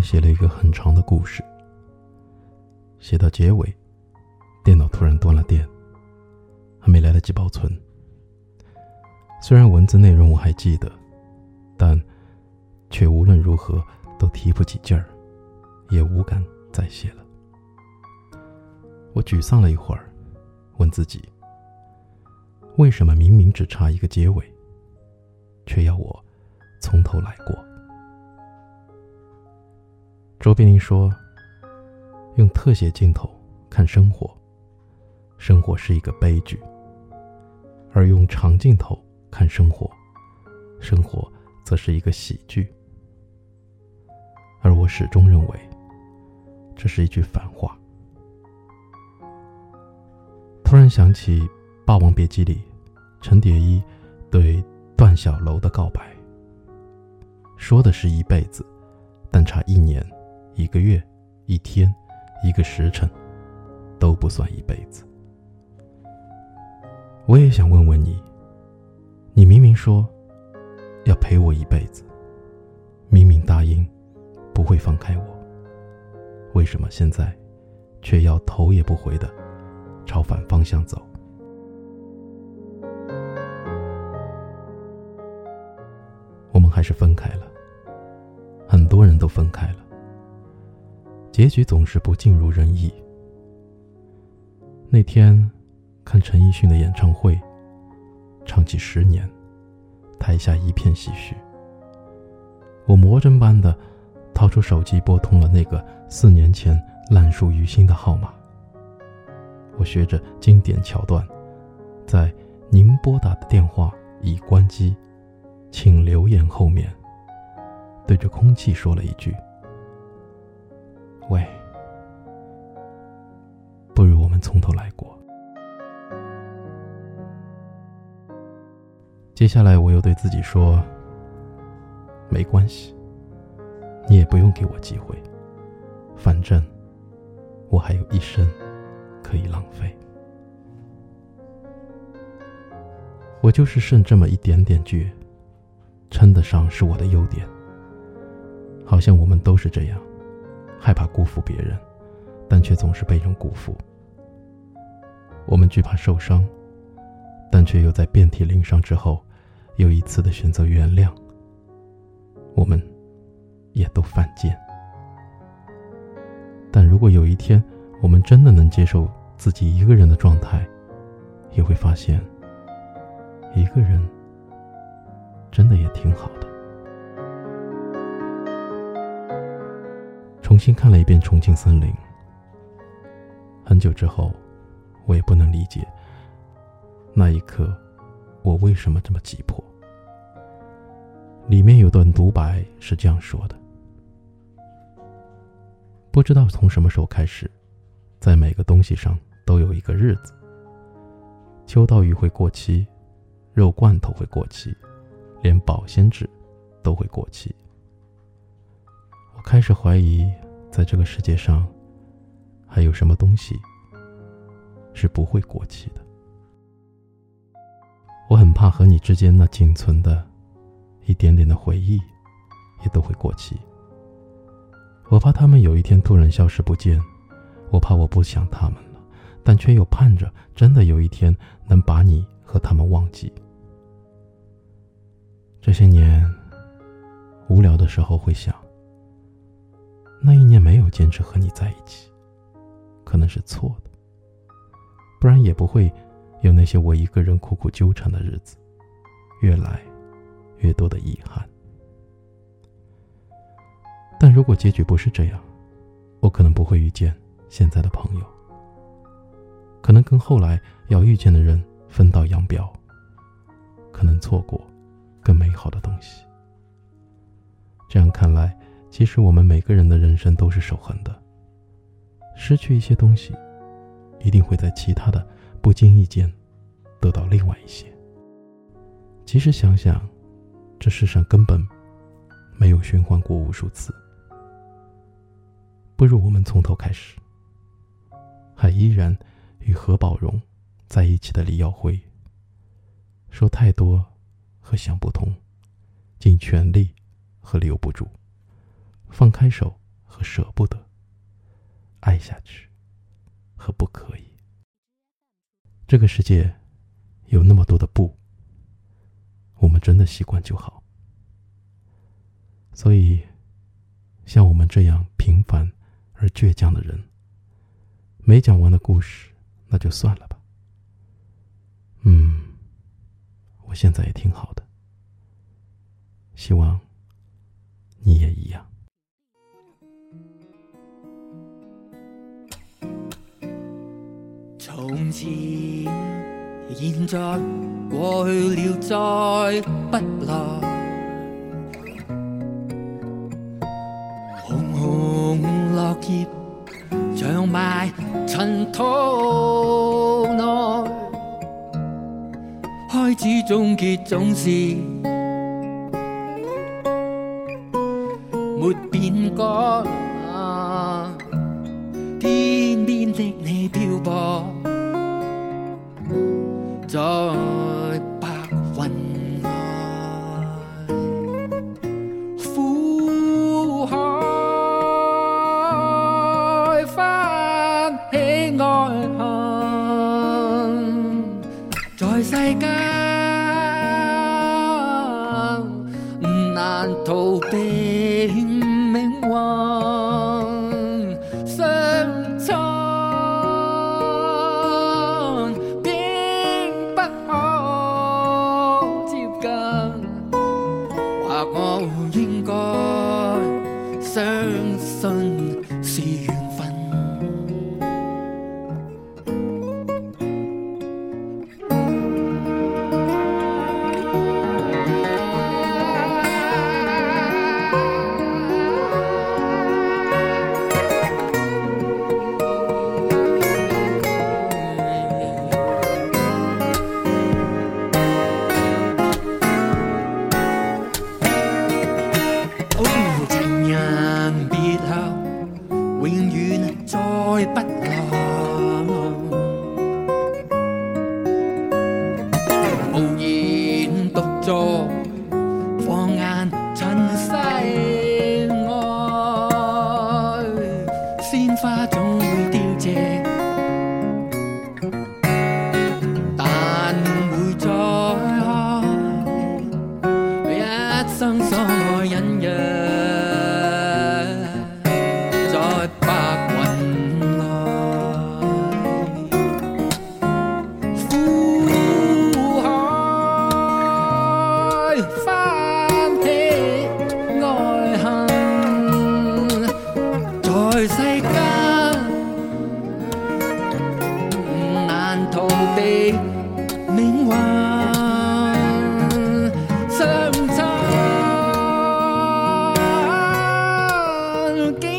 写了一个很长的故事，写到结尾，电脑突然断了电，还没来得及保存。虽然文字内容我还记得，但却无论如何都提不起劲儿，也无感再写了。我沮丧了一会儿，问自己：为什么明明只差一个结尾，却要我从头来过？卓别林说：“用特写镜头看生活，生活是一个悲剧；而用长镜头看生活，生活则是一个喜剧。”而我始终认为，这是一句反话。突然想起《霸王别姬》里陈蝶衣对段小楼的告白，说的是一辈子，但差一年。一个月，一天，一个时辰，都不算一辈子。我也想问问你，你明明说要陪我一辈子，明明答应不会放开我，为什么现在却要头也不回的朝反方向走？我们还是分开了，很多人都分开了。结局总是不尽如人意。那天，看陈奕迅的演唱会，唱起《十年》，台下一片唏嘘。我魔怔般的掏出手机，拨通了那个四年前烂熟于心的号码。我学着经典桥段，在“您拨打的电话已关机，请留言”后面，对着空气说了一句。喂，不如我们从头来过。接下来，我又对自己说：“没关系，你也不用给我机会，反正我还有一生可以浪费。我就是剩这么一点点倔，称得上是我的优点。好像我们都是这样。”害怕辜负别人，但却总是被人辜负。我们惧怕受伤，但却又在遍体鳞伤之后，又一次的选择原谅。我们，也都犯贱。但如果有一天，我们真的能接受自己一个人的状态，也会发现，一个人，真的也挺好的。重新看了一遍《重庆森林》，很久之后，我也不能理解那一刻我为什么这么急迫。里面有段独白是这样说的：“不知道从什么时候开始，在每个东西上都有一个日子。秋刀鱼会过期，肉罐头会过期，连保鲜纸都会过期。”开始怀疑，在这个世界上，还有什么东西是不会过期的。我很怕和你之间那仅存的一点点的回忆，也都会过期。我怕他们有一天突然消失不见，我怕我不想他们了，但却又盼着真的有一天能把你和他们忘记。这些年，无聊的时候会想。那一年没有坚持和你在一起，可能是错的，不然也不会有那些我一个人苦苦纠缠的日子，越来越多的遗憾。但如果结局不是这样，我可能不会遇见现在的朋友，可能跟后来要遇见的人分道扬镳，可能错过更美好的东西。这样看来。其实我们每个人的人生都是守恒的。失去一些东西，一定会在其他的不经意间得到另外一些。其实想想，这世上根本没有循环过无数次。不如我们从头开始。还依然与何宝荣在一起的李耀辉，说太多和想不通，尽全力和留不住。放开手，和舍不得，爱下去和不可以。这个世界有那么多的不，我们真的习惯就好。所以，像我们这样平凡而倔强的人，没讲完的故事，那就算了吧。嗯，我现在也挺好的，希望你也一样。从前、现在、过去了，再不来。红红落叶，长埋尘土内。开始终结，总是难逃避命运。相衬，竟不可接近。或我应该相信是缘放眼尘世外，鲜花总会凋谢，但会再开。一生所爱隐约竟不